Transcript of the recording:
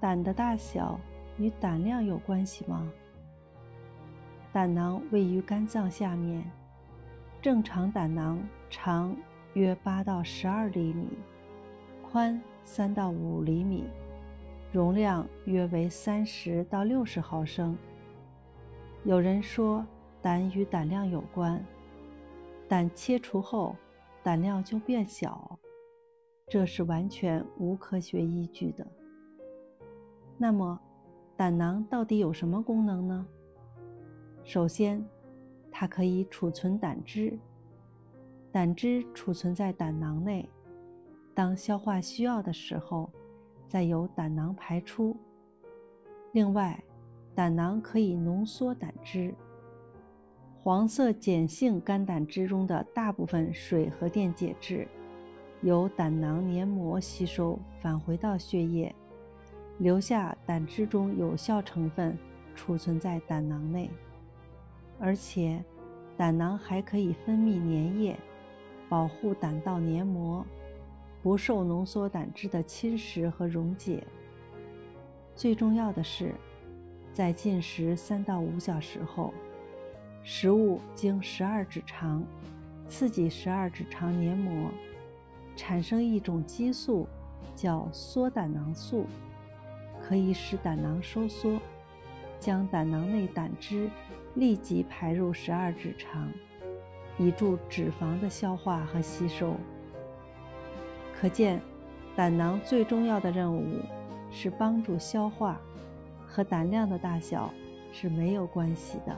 胆的大小与胆量有关系吗？胆囊位于肝脏下面，正常胆囊长约八到十二厘米，宽三到五厘米，容量约为三十到六十毫升。有人说胆与胆量有关，胆切除后胆量就变小，这是完全无科学依据的。那么，胆囊到底有什么功能呢？首先，它可以储存胆汁，胆汁储存在胆囊内，当消化需要的时候，再由胆囊排出。另外，胆囊可以浓缩胆汁，黄色碱性肝胆汁中的大部分水和电解质，由胆囊黏膜吸收返回到血液，留下胆汁中有效成分储存在胆囊内。而且，胆囊还可以分泌粘液，保护胆道黏膜不受浓缩胆汁的侵蚀和溶解。最重要的是。在进食三到五小时后，食物经十二指肠刺激十二指肠黏膜，产生一种激素，叫缩胆囊素，可以使胆囊收缩，将胆囊内胆汁立即排入十二指肠，以助脂肪的消化和吸收。可见，胆囊最重要的任务是帮助消化。和胆量的大小是没有关系的。